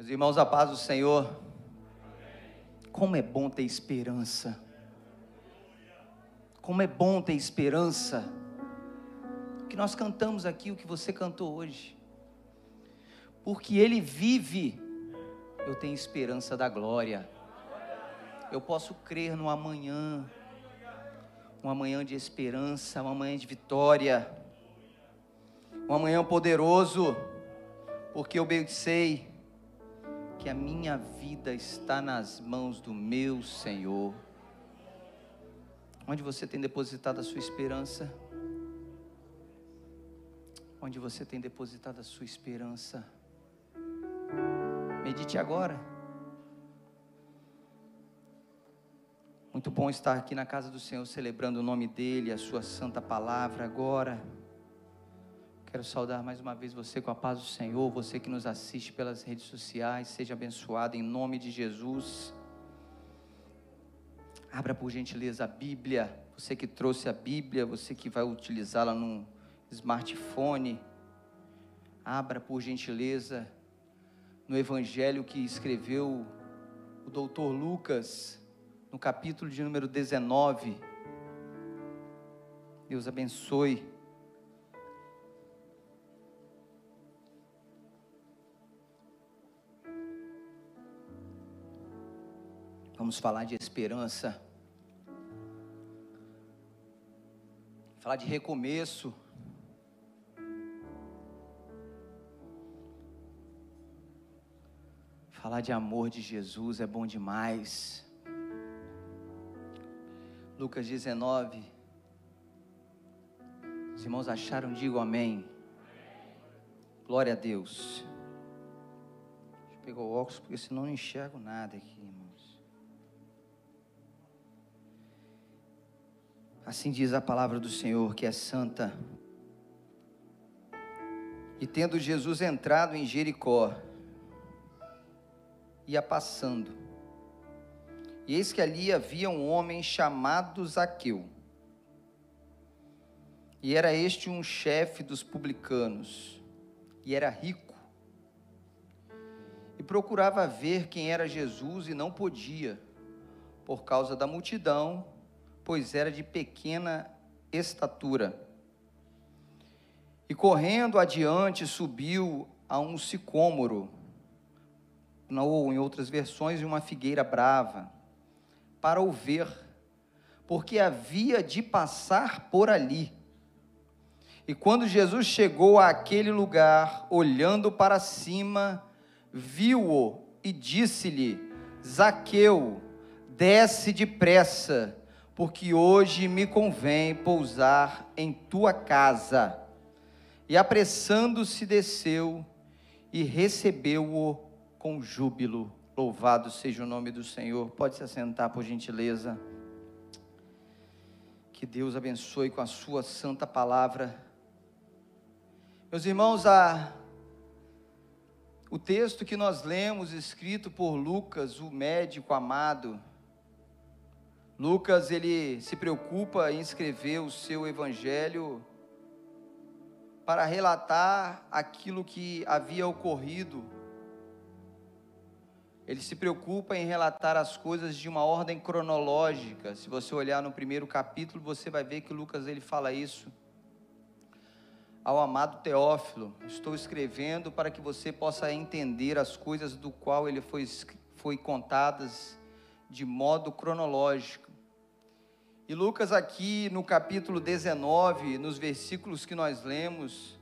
Meus irmãos, a paz do Senhor. Como é bom ter esperança. Como é bom ter esperança. O que nós cantamos aqui, o que você cantou hoje. Porque Ele vive, eu tenho esperança da glória. Eu posso crer no amanhã, um amanhã de esperança, um amanhã de vitória, um amanhã poderoso, porque eu bem sei que a minha vida está nas mãos do meu Senhor. Onde você tem depositado a sua esperança? Onde você tem depositado a sua esperança? Medite agora. Muito bom estar aqui na casa do Senhor, celebrando o nome dEle, a Sua santa palavra agora. Quero saudar mais uma vez você com a paz do Senhor, você que nos assiste pelas redes sociais, seja abençoado em nome de Jesus. Abra por gentileza a Bíblia, você que trouxe a Bíblia, você que vai utilizá-la no smartphone. Abra por gentileza no Evangelho que escreveu o doutor Lucas, no capítulo de número 19. Deus abençoe. Vamos falar de esperança. Falar de recomeço. Falar de amor de Jesus é bom demais. Lucas 19. Os irmãos acharam? Digo amém. Glória a Deus. Deixa eu pegar o óculos, porque senão não enxergo nada aqui. Assim diz a palavra do Senhor, que é santa. E tendo Jesus entrado em Jericó, ia passando. E eis que ali havia um homem chamado Zaqueu. E era este um chefe dos publicanos, e era rico. E procurava ver quem era Jesus e não podia, por causa da multidão pois era de pequena estatura. E correndo adiante, subiu a um sicômoro, ou em outras versões, uma figueira brava, para o ver, porque havia de passar por ali. E quando Jesus chegou àquele lugar, olhando para cima, viu-o e disse-lhe: Zaqueu, desce depressa porque hoje me convém pousar em tua casa. E apressando-se, desceu e recebeu-o com júbilo. Louvado seja o nome do Senhor. Pode se assentar, por gentileza. Que Deus abençoe com a sua santa palavra. Meus irmãos, a, o texto que nós lemos, escrito por Lucas, o médico amado, Lucas ele se preocupa em escrever o seu evangelho para relatar aquilo que havia ocorrido. Ele se preocupa em relatar as coisas de uma ordem cronológica. Se você olhar no primeiro capítulo, você vai ver que Lucas ele fala isso ao amado Teófilo. Estou escrevendo para que você possa entender as coisas do qual ele foi, foi contadas de modo cronológico. E Lucas, aqui no capítulo 19, nos versículos que nós lemos,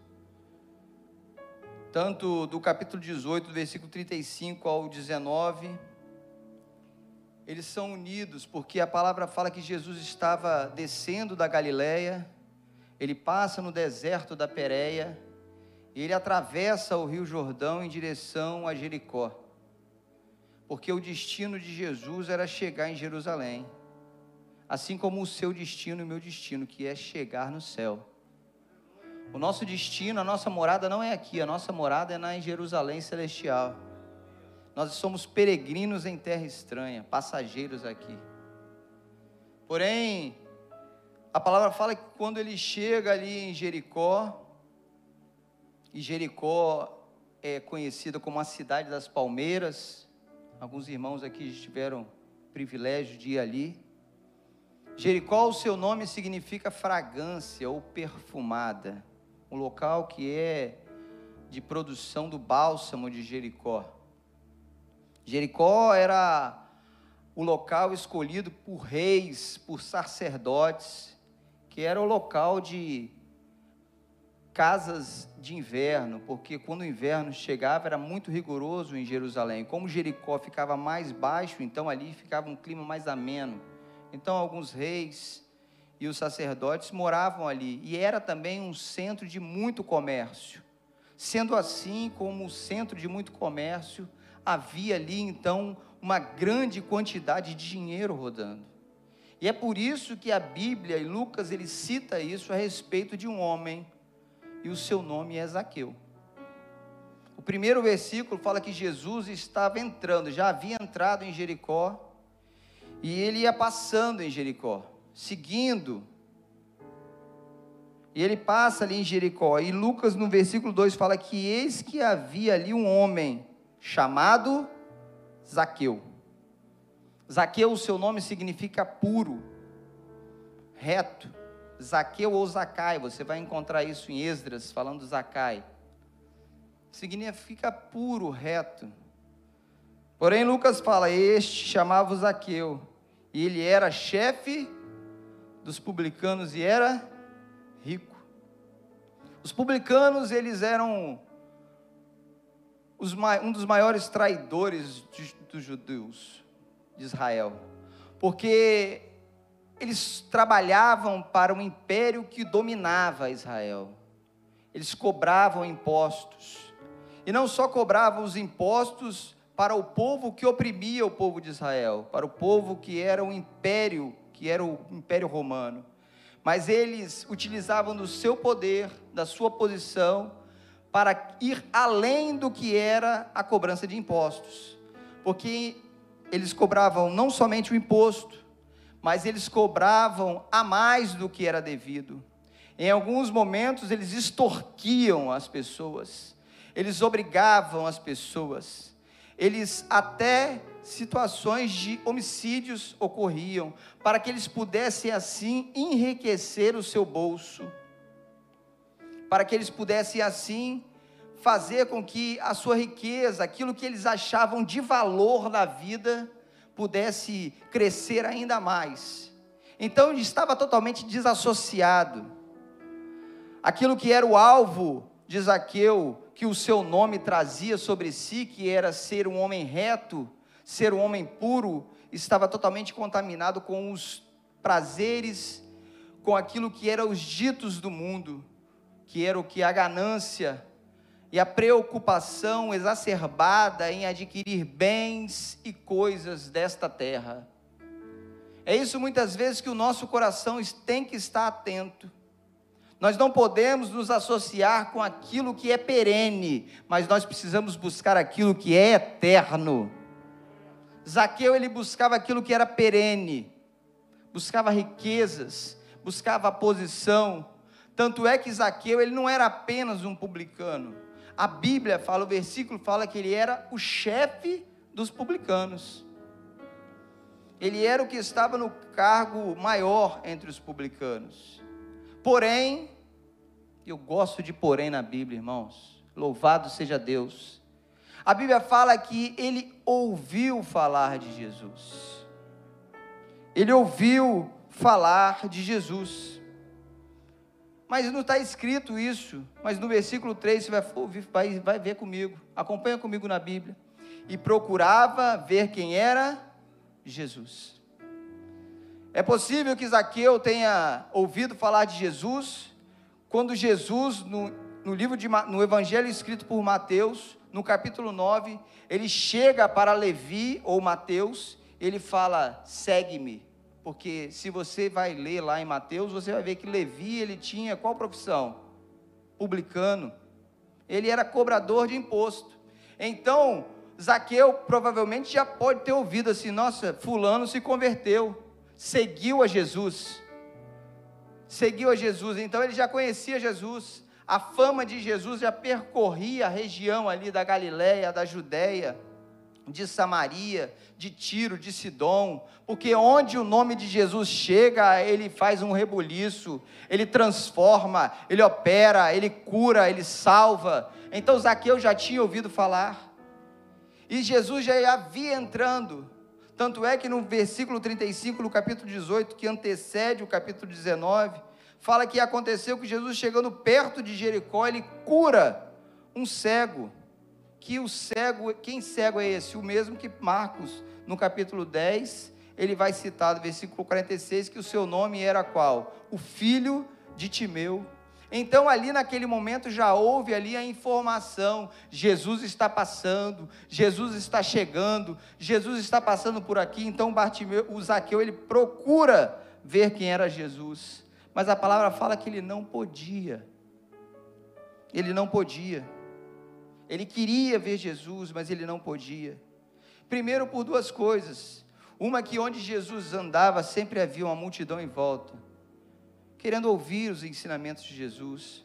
tanto do capítulo 18, do versículo 35 ao 19, eles são unidos, porque a palavra fala que Jesus estava descendo da Galileia, ele passa no deserto da Pérea, e ele atravessa o rio Jordão em direção a Jericó, porque o destino de Jesus era chegar em Jerusalém assim como o seu destino e o meu destino, que é chegar no céu. O nosso destino, a nossa morada não é aqui, a nossa morada é na Jerusalém celestial. Nós somos peregrinos em terra estranha, passageiros aqui. Porém, a palavra fala que quando ele chega ali em Jericó, e Jericó é conhecida como a cidade das palmeiras. Alguns irmãos aqui tiveram privilégio de ir ali. Jericó, o seu nome significa fragrância ou perfumada. Um local que é de produção do bálsamo de Jericó. Jericó era o local escolhido por reis, por sacerdotes, que era o local de casas de inverno, porque quando o inverno chegava era muito rigoroso em Jerusalém. Como Jericó ficava mais baixo, então ali ficava um clima mais ameno. Então alguns reis e os sacerdotes moravam ali e era também um centro de muito comércio. Sendo assim, como centro de muito comércio, havia ali então uma grande quantidade de dinheiro rodando. E é por isso que a Bíblia e Lucas ele cita isso a respeito de um homem e o seu nome é Zaqueu. O primeiro versículo fala que Jesus estava entrando, já havia entrado em Jericó, e ele ia passando em Jericó, seguindo. E ele passa ali em Jericó, e Lucas no versículo 2 fala que eis que havia ali um homem chamado Zaqueu. Zaqueu, o seu nome significa puro, reto. Zaqueu ou Zacai, você vai encontrar isso em Esdras, falando Zacai. Significa puro, reto. Porém, Lucas fala: Este chamava Zaqueu, e ele era chefe dos publicanos e era rico. Os publicanos, eles eram os, um dos maiores traidores dos judeus de Israel, porque eles trabalhavam para um império que dominava Israel. Eles cobravam impostos. E não só cobravam os impostos para o povo que oprimia o povo de Israel, para o povo que era o império, que era o império romano, mas eles utilizavam do seu poder, da sua posição, para ir além do que era a cobrança de impostos. Porque eles cobravam não somente o imposto, mas eles cobravam a mais do que era devido. Em alguns momentos eles extorquiam as pessoas, eles obrigavam as pessoas, eles até situações de homicídios ocorriam, para que eles pudessem assim enriquecer o seu bolso, para que eles pudessem assim fazer com que a sua riqueza, aquilo que eles achavam de valor na vida, pudesse crescer ainda mais. Então estava totalmente desassociado. Aquilo que era o alvo de Zaqueu, que o seu nome trazia sobre si, que era ser um homem reto, ser um homem puro, estava totalmente contaminado com os prazeres, com aquilo que eram os ditos do mundo, que era o que a ganância, e a preocupação exacerbada em adquirir bens e coisas desta terra. É isso muitas vezes que o nosso coração tem que estar atento. Nós não podemos nos associar com aquilo que é perene, mas nós precisamos buscar aquilo que é eterno. Zaqueu ele buscava aquilo que era perene, buscava riquezas, buscava posição. Tanto é que Zaqueu ele não era apenas um publicano a Bíblia fala, o versículo fala que ele era o chefe dos publicanos. Ele era o que estava no cargo maior entre os publicanos. Porém, eu gosto de porém na Bíblia, irmãos. Louvado seja Deus. A Bíblia fala que ele ouviu falar de Jesus. Ele ouviu falar de Jesus. Mas não está escrito isso. Mas no versículo 3 você vai, vai, vai ver comigo. Acompanha comigo na Bíblia. E procurava ver quem era Jesus. É possível que Zaqueu tenha ouvido falar de Jesus quando Jesus, no, no livro de, no Evangelho escrito por Mateus, no capítulo 9, ele chega para Levi ou Mateus, ele fala: segue-me porque se você vai ler lá em Mateus, você vai ver que Levi, ele tinha qual profissão? Publicano. Ele era cobrador de imposto. Então, Zaqueu provavelmente já pode ter ouvido assim: nossa, Fulano se converteu, seguiu a Jesus. Seguiu a Jesus, então ele já conhecia Jesus. A fama de Jesus já percorria a região ali da Galiléia, da Judéia, de Samaria, de Tiro, de Sidom, porque onde o nome de Jesus chega, ele faz um rebuliço, ele transforma, ele opera, ele cura, ele salva. Então Zaqueu já tinha ouvido falar. E Jesus já havia entrando. Tanto é que no versículo 35, no capítulo 18, que antecede o capítulo 19, fala que aconteceu que Jesus chegando perto de Jericó, ele cura um cego. Que o cego, quem cego é esse? O mesmo que Marcos, no capítulo 10, ele vai citar no versículo 46 que o seu nome era qual? O filho de Timeu. Então, ali naquele momento já houve ali a informação: Jesus está passando, Jesus está chegando, Jesus está passando por aqui. Então, Bartimeu, o Zaqueu, ele procura ver quem era Jesus, mas a palavra fala que ele não podia. Ele não podia. Ele queria ver Jesus, mas ele não podia. Primeiro, por duas coisas. Uma que onde Jesus andava sempre havia uma multidão em volta querendo ouvir os ensinamentos de Jesus,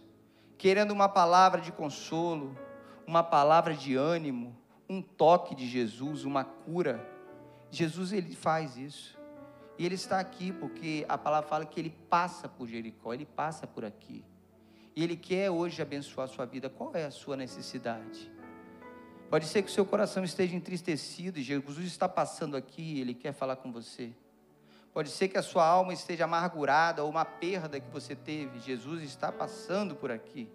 querendo uma palavra de consolo, uma palavra de ânimo, um toque de Jesus, uma cura. Jesus ele faz isso. E ele está aqui porque a palavra fala que ele passa por Jericó, ele passa por aqui. E ele quer hoje abençoar a sua vida. Qual é a sua necessidade? Pode ser que o seu coração esteja entristecido e Jesus está passando aqui, ele quer falar com você. Pode ser que a sua alma esteja amargurada ou uma perda que você teve. Jesus está passando por aqui.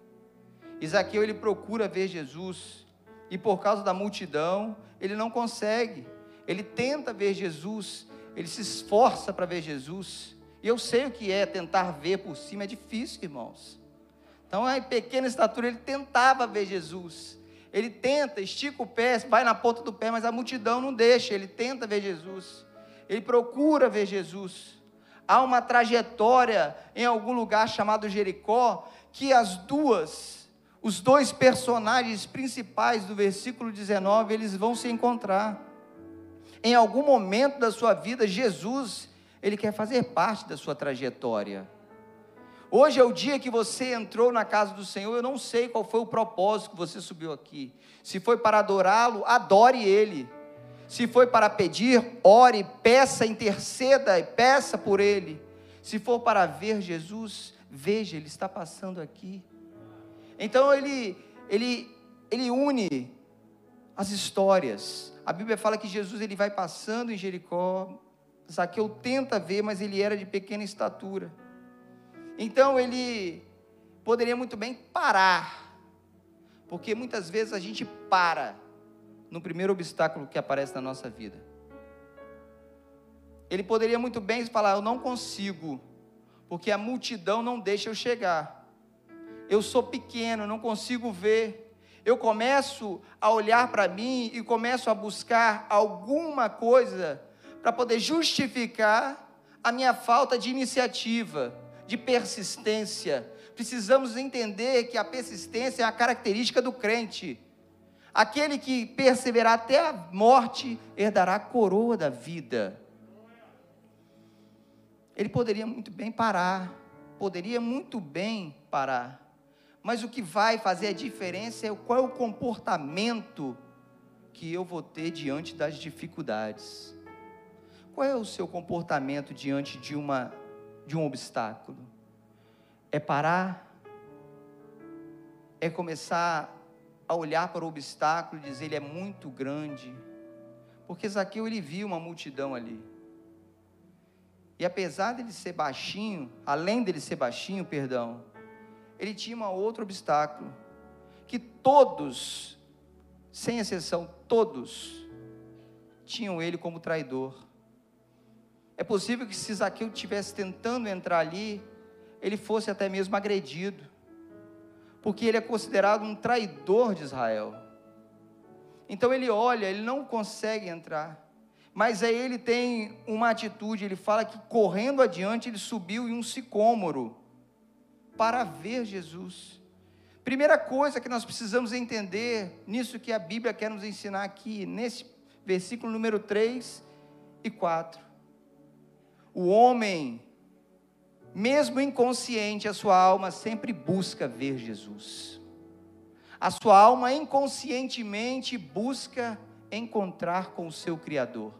Isaqueu ele procura ver Jesus e por causa da multidão, ele não consegue. Ele tenta ver Jesus, ele se esforça para ver Jesus. E eu sei o que é tentar ver por cima, é difícil, irmãos. Então, em pequena estatura, ele tentava ver Jesus. Ele tenta, estica o pé, vai na ponta do pé, mas a multidão não deixa. Ele tenta ver Jesus ele procura ver Jesus. Há uma trajetória em algum lugar chamado Jericó, que as duas, os dois personagens principais do versículo 19, eles vão se encontrar. Em algum momento da sua vida, Jesus, ele quer fazer parte da sua trajetória. Hoje é o dia que você entrou na casa do Senhor. Eu não sei qual foi o propósito que você subiu aqui. Se foi para adorá-lo, adore Ele. Se foi para pedir, ore, peça, interceda e peça por ele. Se for para ver Jesus, veja, ele está passando aqui. Então ele ele ele une as histórias. A Bíblia fala que Jesus ele vai passando em Jericó. Zaqueu tenta ver, mas ele era de pequena estatura. Então ele poderia muito bem parar. Porque muitas vezes a gente para no primeiro obstáculo que aparece na nossa vida. Ele poderia muito bem falar: Eu não consigo, porque a multidão não deixa eu chegar. Eu sou pequeno, não consigo ver. Eu começo a olhar para mim e começo a buscar alguma coisa para poder justificar a minha falta de iniciativa, de persistência. Precisamos entender que a persistência é a característica do crente. Aquele que perseverar até a morte herdará a coroa da vida. Ele poderia muito bem parar, poderia muito bem parar. Mas o que vai fazer a diferença é qual é o comportamento que eu vou ter diante das dificuldades. Qual é o seu comportamento diante de uma de um obstáculo? É parar? É começar a olhar para o obstáculo e dizer ele é muito grande. Porque Zaqueu ele viu uma multidão ali. E apesar dele ser baixinho, além dele ser baixinho, perdão, ele tinha um outro obstáculo, que todos, sem exceção, todos tinham ele como traidor. É possível que se Zaqueu estivesse tentando entrar ali, ele fosse até mesmo agredido porque ele é considerado um traidor de Israel. Então ele olha, ele não consegue entrar. Mas aí ele tem uma atitude, ele fala que correndo adiante ele subiu em um sicômoro para ver Jesus. Primeira coisa que nós precisamos entender nisso que a Bíblia quer nos ensinar aqui, nesse versículo número 3 e 4. O homem mesmo inconsciente, a sua alma sempre busca ver Jesus. A sua alma inconscientemente busca encontrar com o seu Criador.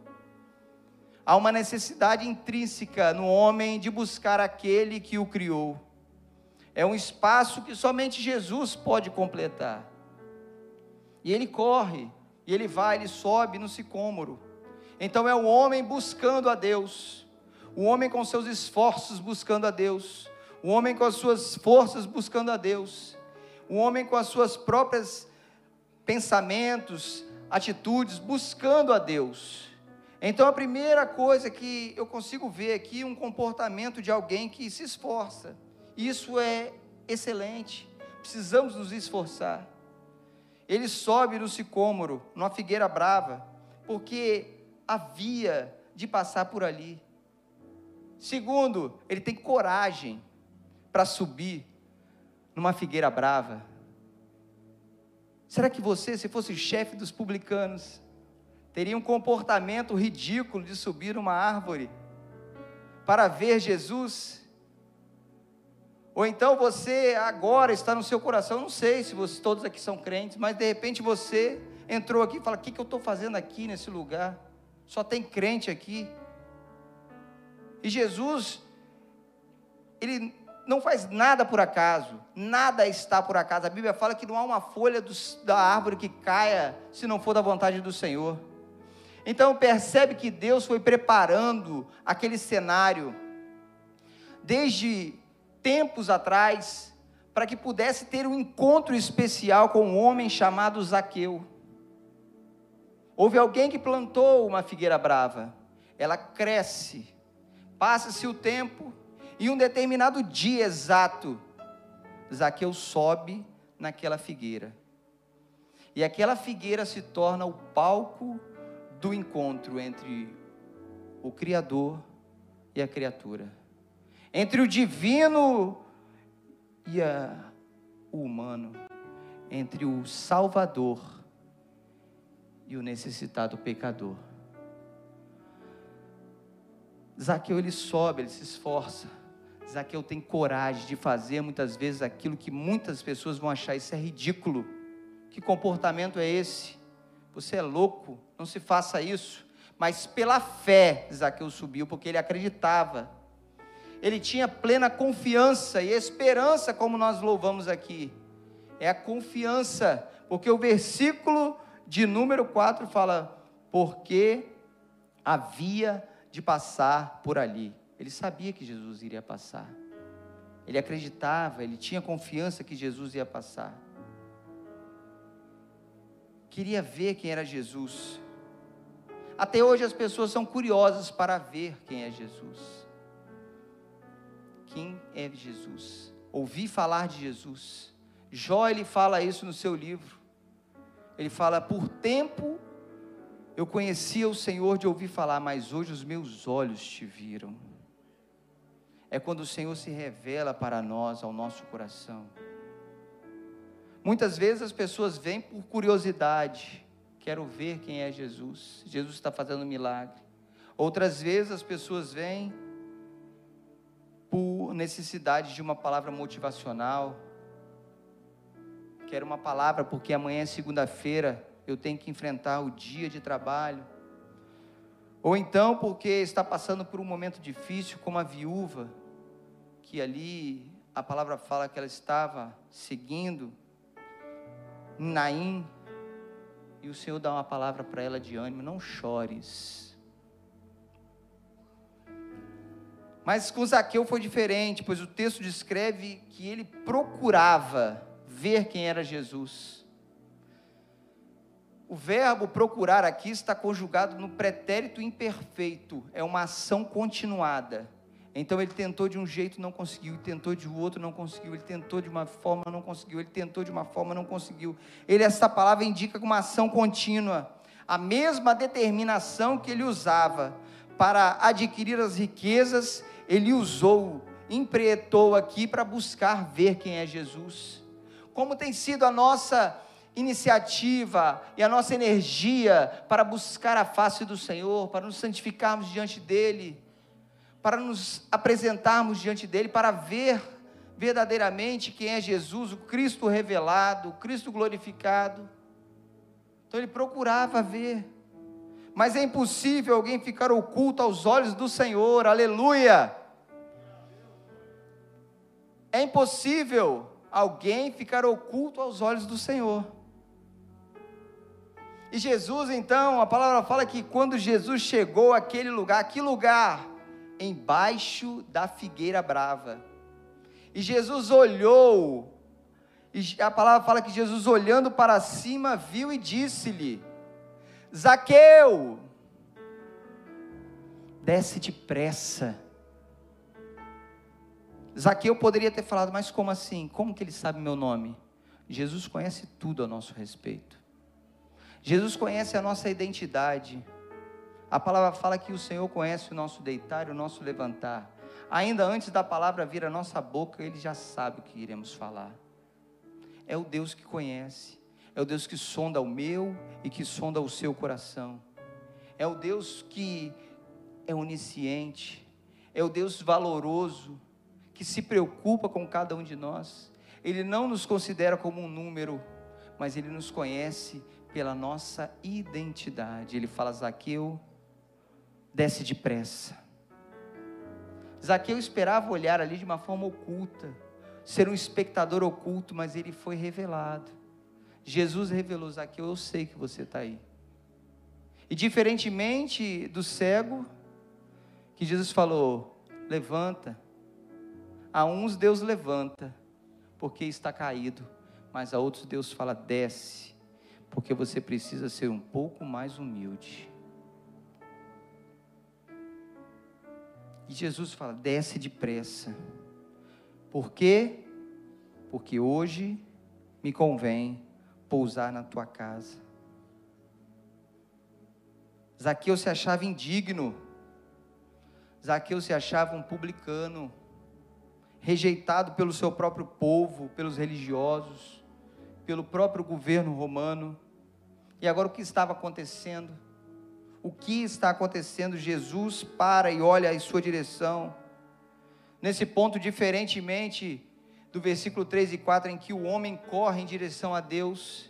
Há uma necessidade intrínseca no homem de buscar aquele que o criou. É um espaço que somente Jesus pode completar. E ele corre, e ele vai, ele sobe no sicômoro. Então é o homem buscando a Deus, o homem com seus esforços buscando a Deus, o homem com as suas forças buscando a Deus, o homem com as suas próprias pensamentos, atitudes buscando a Deus. Então a primeira coisa que eu consigo ver aqui é um comportamento de alguém que se esforça. Isso é excelente. Precisamos nos esforçar. Ele sobe no sicômoro, numa figueira brava, porque havia de passar por ali. Segundo, ele tem coragem para subir numa figueira brava. Será que você, se fosse chefe dos publicanos, teria um comportamento ridículo de subir uma árvore para ver Jesus? Ou então você agora está no seu coração, não sei se vocês todos aqui são crentes, mas de repente você entrou aqui e fala: o que, que eu estou fazendo aqui nesse lugar? Só tem crente aqui. E Jesus, Ele não faz nada por acaso, nada está por acaso. A Bíblia fala que não há uma folha da árvore que caia se não for da vontade do Senhor. Então percebe que Deus foi preparando aquele cenário desde tempos atrás, para que pudesse ter um encontro especial com um homem chamado Zaqueu. Houve alguém que plantou uma figueira brava, ela cresce, passa-se o tempo, e um determinado dia exato, Zaqueu sobe naquela figueira. E aquela figueira se torna o palco do encontro entre o Criador e a criatura entre o divino e a, o humano, entre o Salvador e o necessitado pecador. Zaqueu ele sobe, ele se esforça. Zaqueu tem coragem de fazer muitas vezes aquilo que muitas pessoas vão achar isso é ridículo. Que comportamento é esse? Você é louco, não se faça isso. Mas pela fé, Zaqueu subiu, porque ele acreditava ele tinha plena confiança e esperança, como nós louvamos aqui. É a confiança, porque o versículo de número 4 fala: porque havia de passar por ali. Ele sabia que Jesus iria passar. Ele acreditava, ele tinha confiança que Jesus ia passar. Queria ver quem era Jesus. Até hoje as pessoas são curiosas para ver quem é Jesus quem é Jesus. Ouvi falar de Jesus. Jó ele fala isso no seu livro. Ele fala: "Por tempo eu conhecia o Senhor de ouvir falar, mas hoje os meus olhos te viram." É quando o Senhor se revela para nós, ao nosso coração. Muitas vezes as pessoas vêm por curiosidade, quero ver quem é Jesus. Jesus está fazendo um milagre. Outras vezes as pessoas vêm por necessidade de uma palavra motivacional. Quero uma palavra porque amanhã é segunda-feira, eu tenho que enfrentar o dia de trabalho. Ou então porque está passando por um momento difícil, como a viúva, que ali a palavra fala que ela estava seguindo Naim, e o Senhor dá uma palavra para ela de ânimo: não chores Mas com Zaqueu foi diferente, pois o texto descreve que ele procurava ver quem era Jesus. O verbo procurar aqui está conjugado no pretérito imperfeito, é uma ação continuada. Então ele tentou de um jeito, não conseguiu, ele tentou de outro, não conseguiu, ele tentou de uma forma, não conseguiu, ele tentou de uma forma, não conseguiu. Ele essa palavra indica uma ação contínua, a mesma determinação que ele usava para adquirir as riquezas ele usou, empretou aqui para buscar ver quem é Jesus. Como tem sido a nossa iniciativa e a nossa energia para buscar a face do Senhor, para nos santificarmos diante dEle, para nos apresentarmos diante dele, para ver verdadeiramente quem é Jesus, o Cristo revelado, o Cristo glorificado. Então ele procurava ver. Mas é impossível alguém ficar oculto aos olhos do Senhor, aleluia. É impossível alguém ficar oculto aos olhos do Senhor. E Jesus, então, a palavra fala que quando Jesus chegou àquele lugar, que lugar? Embaixo da figueira brava. E Jesus olhou, e a palavra fala que Jesus, olhando para cima, viu e disse-lhe: Zaqueu, desce depressa. Zaqueu poderia ter falado, mas como assim? Como que ele sabe meu nome? Jesus conhece tudo a nosso respeito. Jesus conhece a nossa identidade. A palavra fala que o Senhor conhece o nosso deitar e o nosso levantar. Ainda antes da palavra vir à nossa boca, Ele já sabe o que iremos falar. É o Deus que conhece, é o Deus que sonda o meu e que sonda o seu coração. É o Deus que é onisciente, é o Deus valoroso, que se preocupa com cada um de nós. Ele não nos considera como um número, mas Ele nos conhece pela nossa identidade. Ele fala: Zaqueu, desce depressa. Zaqueu esperava olhar ali de uma forma oculta, ser um espectador oculto, mas ele foi revelado. Jesus revelou: Zaqueu, eu sei que você está aí. E diferentemente do cego, que Jesus falou: levanta. A uns Deus levanta, porque está caído, mas a outros Deus fala: desce porque você precisa ser um pouco mais humilde. E Jesus fala: desce depressa. Por quê? Porque hoje me convém pousar na tua casa. Zaqueu se achava indigno. Zaqueu se achava um publicano, rejeitado pelo seu próprio povo, pelos religiosos pelo próprio governo romano. E agora o que estava acontecendo? O que está acontecendo? Jesus para e olha em sua direção. Nesse ponto, diferentemente do versículo 3 e 4, em que o homem corre em direção a Deus,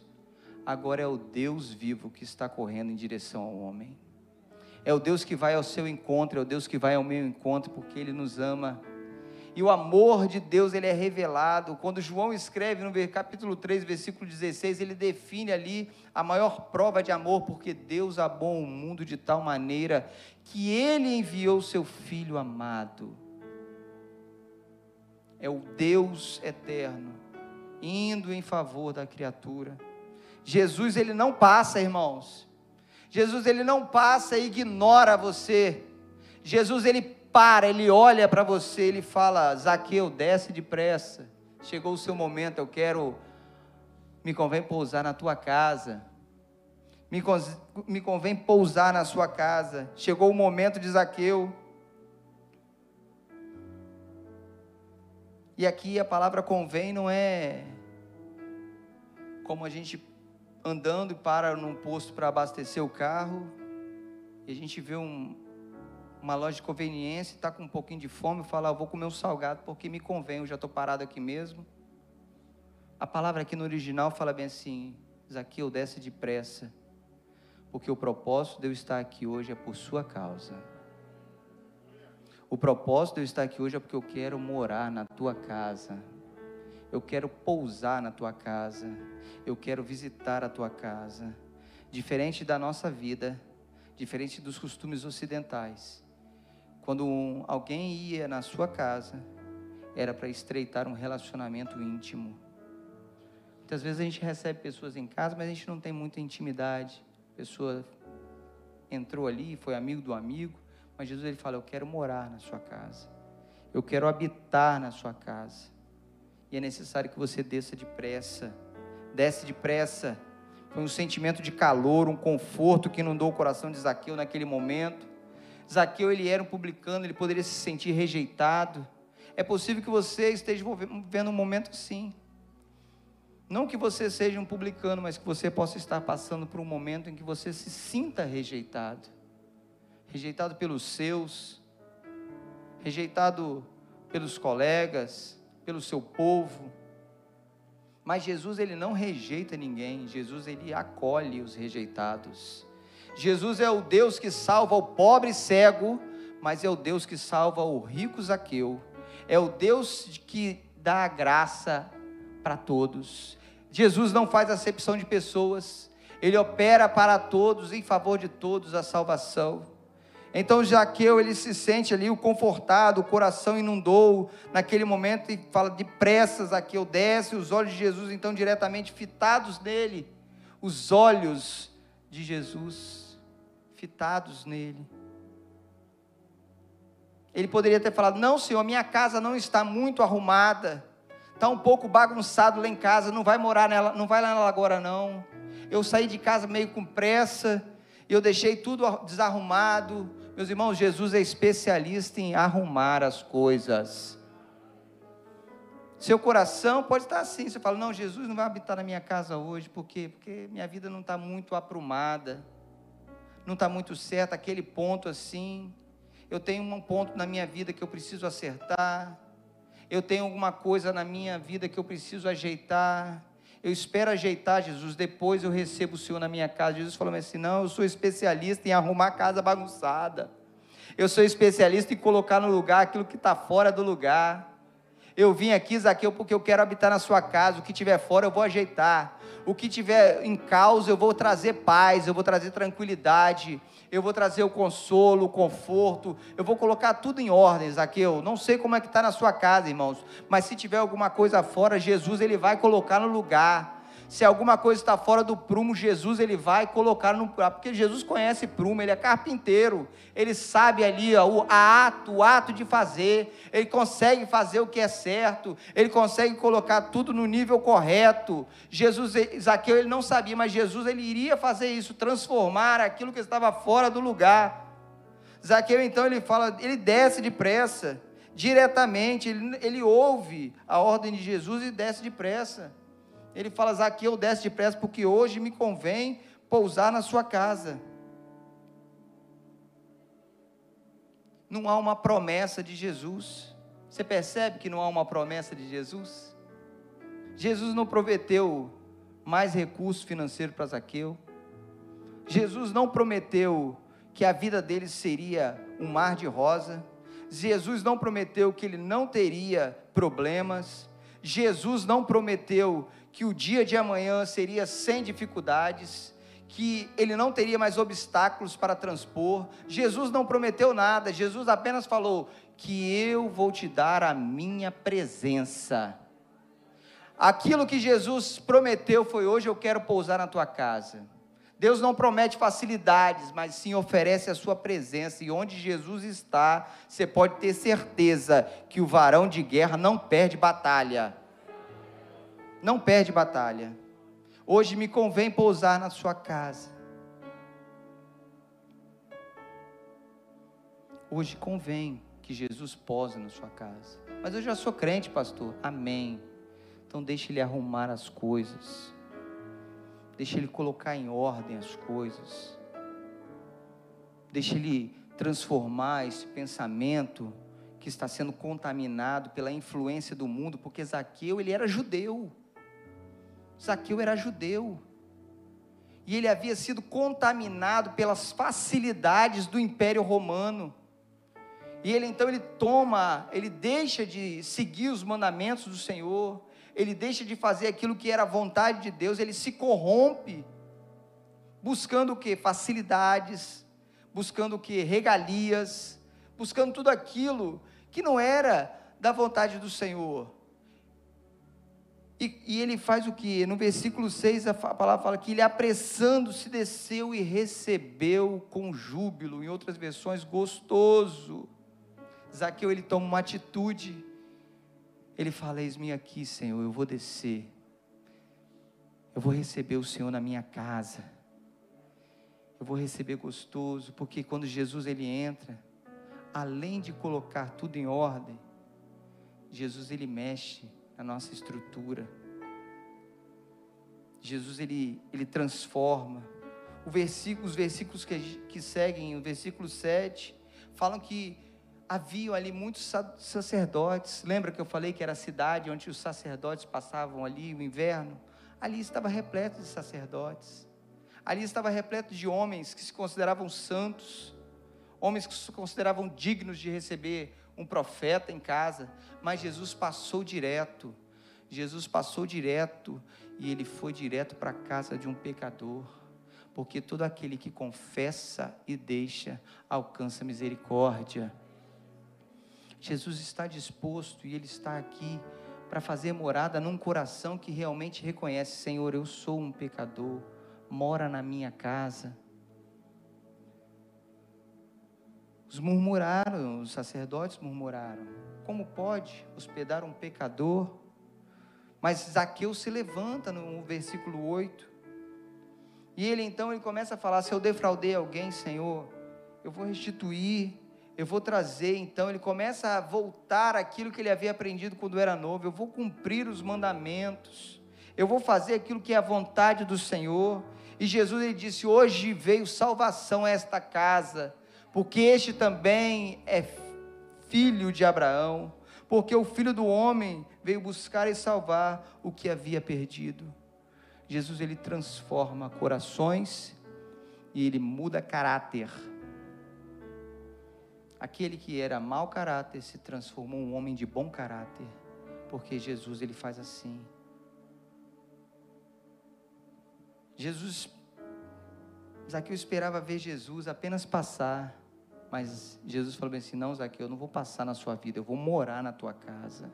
agora é o Deus vivo que está correndo em direção ao homem. É o Deus que vai ao seu encontro, é o Deus que vai ao meu encontro, porque Ele nos ama e o amor de Deus ele é revelado. Quando João escreve no capítulo 3, versículo 16, ele define ali a maior prova de amor, porque Deus amou o mundo de tal maneira que ele enviou seu filho amado. É o Deus eterno indo em favor da criatura. Jesus ele não passa, irmãos. Jesus ele não passa e ignora você. Jesus ele para, ele olha para você, ele fala: Zaqueu, desce depressa. Chegou o seu momento, eu quero. Me convém pousar na tua casa. Me, me convém pousar na sua casa. Chegou o momento de Zaqueu. E aqui a palavra convém não é como a gente andando e para num posto para abastecer o carro e a gente vê um, uma loja de conveniência, está com um pouquinho de fome, fala, ah, vou comer um salgado porque me convém, eu já estou parado aqui mesmo. A palavra aqui no original fala bem assim, Zaqueu, desce depressa, porque o propósito de eu estar aqui hoje é por sua causa. O propósito de eu estar aqui hoje é porque eu quero morar na tua casa. Eu quero pousar na tua casa. Eu quero visitar a tua casa. Diferente da nossa vida, diferente dos costumes ocidentais. Quando alguém ia na sua casa, era para estreitar um relacionamento íntimo. Muitas vezes a gente recebe pessoas em casa, mas a gente não tem muita intimidade. A pessoa entrou ali, foi amigo do amigo, mas Jesus ele fala: Eu quero morar na sua casa, eu quero habitar na sua casa. E é necessário que você desça depressa, desce depressa. Foi um sentimento de calor, um conforto que inundou o coração de Zaqueu naquele momento. Zaqueu ele era um publicano, ele poderia se sentir rejeitado. É possível que você esteja vivendo um momento assim. Não que você seja um publicano, mas que você possa estar passando por um momento em que você se sinta rejeitado. Rejeitado pelos seus, rejeitado pelos colegas, pelo seu povo. Mas Jesus ele não rejeita ninguém, Jesus ele acolhe os rejeitados. Jesus é o Deus que salva o pobre cego, mas é o Deus que salva o rico Zaqueu. É o Deus que dá a graça para todos. Jesus não faz acepção de pessoas, ele opera para todos, em favor de todos a salvação. Então Jaqueu, ele se sente ali o confortado, o coração inundou naquele momento e fala depressa, Zaqueu desce, os olhos de Jesus então diretamente fitados nele, os olhos de Jesus fitados nele. Ele poderia ter falado: Não, Senhor, minha casa não está muito arrumada, está um pouco bagunçado lá em casa, não vai morar nela, não vai lá nela agora não. Eu saí de casa meio com pressa, eu deixei tudo desarrumado, meus irmãos, Jesus é especialista em arrumar as coisas. Seu coração pode estar assim, você fala, não, Jesus não vai habitar na minha casa hoje, por quê? Porque minha vida não está muito aprumada, não está muito certa, aquele ponto assim, eu tenho um ponto na minha vida que eu preciso acertar, eu tenho alguma coisa na minha vida que eu preciso ajeitar, eu espero ajeitar, Jesus, depois eu recebo o Senhor na minha casa. Jesus falou assim: não, eu sou especialista em arrumar a casa bagunçada. Eu sou especialista em colocar no lugar aquilo que está fora do lugar. Eu vim aqui, Zaqueu, porque eu quero habitar na sua casa. O que tiver fora eu vou ajeitar. O que tiver em causa eu vou trazer paz, eu vou trazer tranquilidade eu vou trazer o consolo, o conforto, eu vou colocar tudo em ordem, Zaqueu. Não sei como é que está na sua casa, irmãos, mas se tiver alguma coisa fora, Jesus ele vai colocar no lugar. Se alguma coisa está fora do prumo, Jesus ele vai colocar no porque Jesus conhece prumo, ele é carpinteiro, ele sabe ali ó, o ato, o ato de fazer, ele consegue fazer o que é certo, ele consegue colocar tudo no nível correto. Jesus, Zaqueu ele não sabia, mas Jesus ele iria fazer isso, transformar aquilo que estava fora do lugar. Zaqueu então ele fala, ele desce depressa, diretamente, ele, ele ouve a ordem de Jesus e desce depressa. Ele fala: Zaqueu, desce depressa, porque hoje me convém pousar na sua casa. Não há uma promessa de Jesus. Você percebe que não há uma promessa de Jesus? Jesus não prometeu mais recursos financeiros para Zaqueu. Jesus não prometeu que a vida dele seria um mar de rosa. Jesus não prometeu que ele não teria problemas. Jesus não prometeu que o dia de amanhã seria sem dificuldades, que ele não teria mais obstáculos para transpor. Jesus não prometeu nada, Jesus apenas falou que eu vou te dar a minha presença. Aquilo que Jesus prometeu foi: hoje eu quero pousar na tua casa. Deus não promete facilidades, mas sim oferece a sua presença. E onde Jesus está, você pode ter certeza que o varão de guerra não perde batalha não perde batalha. Hoje me convém pousar na sua casa. Hoje convém que Jesus pose na sua casa. Mas eu já sou crente, pastor. Amém. Então deixe ele arrumar as coisas. Deixe ele colocar em ordem as coisas. Deixe ele transformar esse pensamento que está sendo contaminado pela influência do mundo, porque Zaqueu, ele era judeu. Zaqueu era judeu. E ele havia sido contaminado pelas facilidades do Império Romano. E ele então ele toma, ele deixa de seguir os mandamentos do Senhor, ele deixa de fazer aquilo que era a vontade de Deus, ele se corrompe, buscando o que? Facilidades, buscando o que? Regalias, buscando tudo aquilo que não era da vontade do Senhor. E, e, ele faz o que? No versículo 6 a palavra fala que ele apressando-se desceu e recebeu com júbilo, em outras versões, gostoso. Zaqueu ele toma uma atitude, ele fala: Eis-me aqui, Senhor, eu vou descer, eu vou receber o Senhor na minha casa, eu vou receber gostoso, porque quando Jesus ele entra, além de colocar tudo em ordem, Jesus ele mexe a nossa estrutura. Jesus ele, ele transforma. Versículo, os versículos que, que seguem, o versículo 7, falam que haviam ali muitos sacerdotes. Lembra que eu falei que era a cidade onde os sacerdotes passavam ali o inverno? Ali estava repleto de sacerdotes. Ali estava repleto de homens que se consideravam santos, homens que se consideravam dignos de receber um profeta em casa, mas Jesus passou direto. Jesus passou direto e ele foi direto para a casa de um pecador, porque todo aquele que confessa e deixa alcança misericórdia. Jesus está disposto e Ele está aqui para fazer morada num coração que realmente reconhece: Senhor, eu sou um pecador, mora na minha casa. Os murmuraram, os sacerdotes murmuraram: como pode hospedar um pecador? Mas Zaqueu se levanta no versículo 8. E ele então ele começa a falar: se eu defraudei alguém, Senhor, eu vou restituir eu vou trazer, então, ele começa a voltar aquilo que ele havia aprendido quando era novo, eu vou cumprir os mandamentos, eu vou fazer aquilo que é a vontade do Senhor. E Jesus ele disse: Hoje veio salvação a esta casa, porque este também é filho de Abraão, porque o filho do homem veio buscar e salvar o que havia perdido. Jesus ele transforma corações e ele muda caráter. Aquele que era mau caráter se transformou em um homem de bom caráter, porque Jesus ele faz assim. Jesus, Zaqueu esperava ver Jesus apenas passar, mas Jesus falou bem assim: Não, Zaqueu, eu não vou passar na sua vida, eu vou morar na tua casa.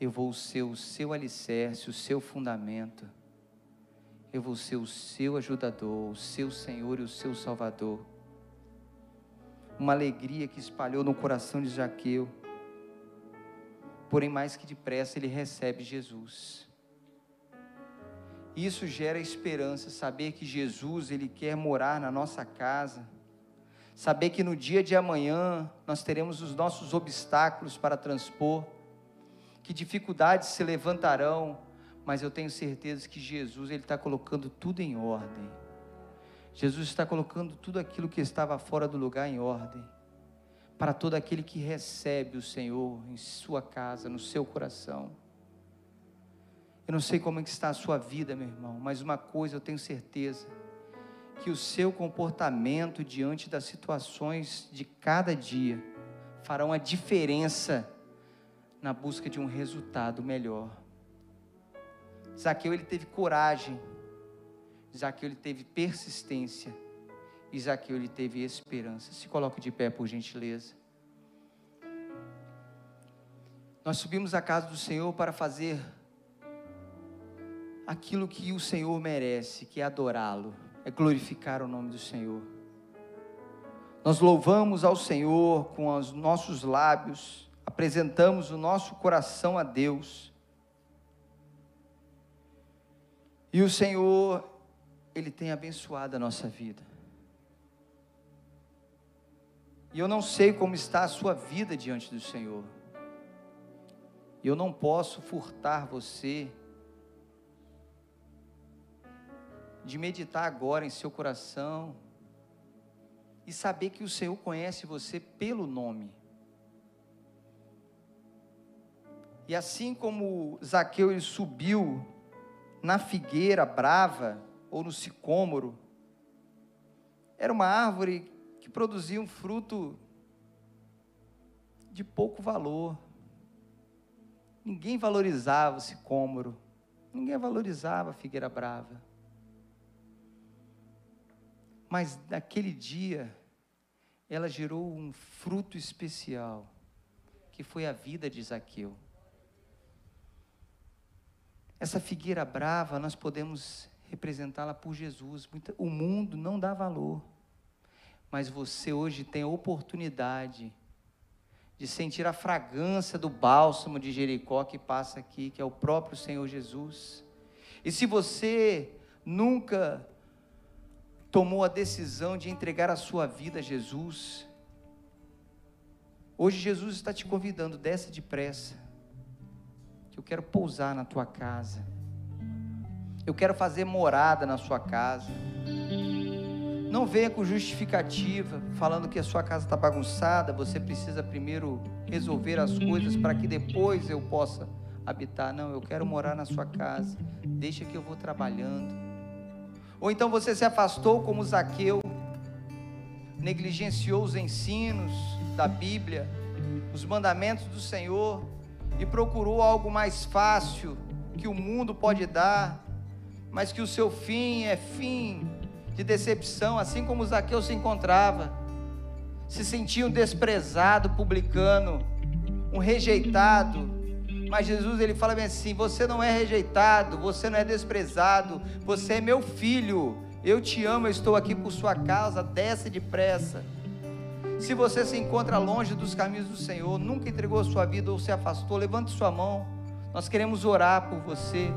Eu vou ser o seu alicerce, o seu fundamento. Eu vou ser o seu ajudador, o seu Senhor e o seu Salvador uma alegria que espalhou no coração de Jaqueu. Porém, mais que depressa, ele recebe Jesus. Isso gera esperança, saber que Jesus, ele quer morar na nossa casa. Saber que no dia de amanhã nós teremos os nossos obstáculos para transpor, que dificuldades se levantarão, mas eu tenho certeza que Jesus ele está colocando tudo em ordem. Jesus está colocando tudo aquilo que estava fora do lugar em ordem, para todo aquele que recebe o Senhor em sua casa, no seu coração. Eu não sei como é que está a sua vida, meu irmão, mas uma coisa eu tenho certeza, que o seu comportamento diante das situações de cada dia farão a diferença na busca de um resultado melhor. Zaqueu ele teve coragem Zaqueu ele teve persistência. E Zaqueu ele teve esperança. Se coloque de pé, por gentileza. Nós subimos à casa do Senhor para fazer aquilo que o Senhor merece, que é adorá-lo, é glorificar o nome do Senhor. Nós louvamos ao Senhor com os nossos lábios, apresentamos o nosso coração a Deus. E o Senhor, ele tem abençoado a nossa vida. E eu não sei como está a sua vida diante do Senhor. E eu não posso furtar você de meditar agora em seu coração e saber que o Senhor conhece você pelo nome. E assim como Zaqueu ele subiu na figueira brava, ou no sicômoro. Era uma árvore que produzia um fruto de pouco valor. Ninguém valorizava o sicômoro, ninguém valorizava a figueira brava. Mas naquele dia, ela gerou um fruto especial, que foi a vida de Zaqueu. Essa figueira brava, nós podemos representá-la por Jesus. O mundo não dá valor, mas você hoje tem a oportunidade de sentir a fragrância do bálsamo de Jericó que passa aqui, que é o próprio Senhor Jesus. E se você nunca tomou a decisão de entregar a sua vida a Jesus, hoje Jesus está te convidando, desce depressa, que eu quero pousar na tua casa. Eu quero fazer morada na sua casa. Não venha com justificativa, falando que a sua casa está bagunçada, você precisa primeiro resolver as coisas para que depois eu possa habitar. Não, eu quero morar na sua casa, deixa que eu vou trabalhando. Ou então você se afastou como Zaqueu, negligenciou os ensinos da Bíblia, os mandamentos do Senhor e procurou algo mais fácil que o mundo pode dar, mas que o seu fim é fim de decepção, assim como Zaqueu se encontrava. Se sentia um desprezado publicano, um rejeitado. Mas Jesus ele fala bem assim: você não é rejeitado, você não é desprezado, você é meu filho. Eu te amo, eu estou aqui por sua causa, desce depressa. Se você se encontra longe dos caminhos do Senhor, nunca entregou a sua vida ou se afastou, levante sua mão. Nós queremos orar por você.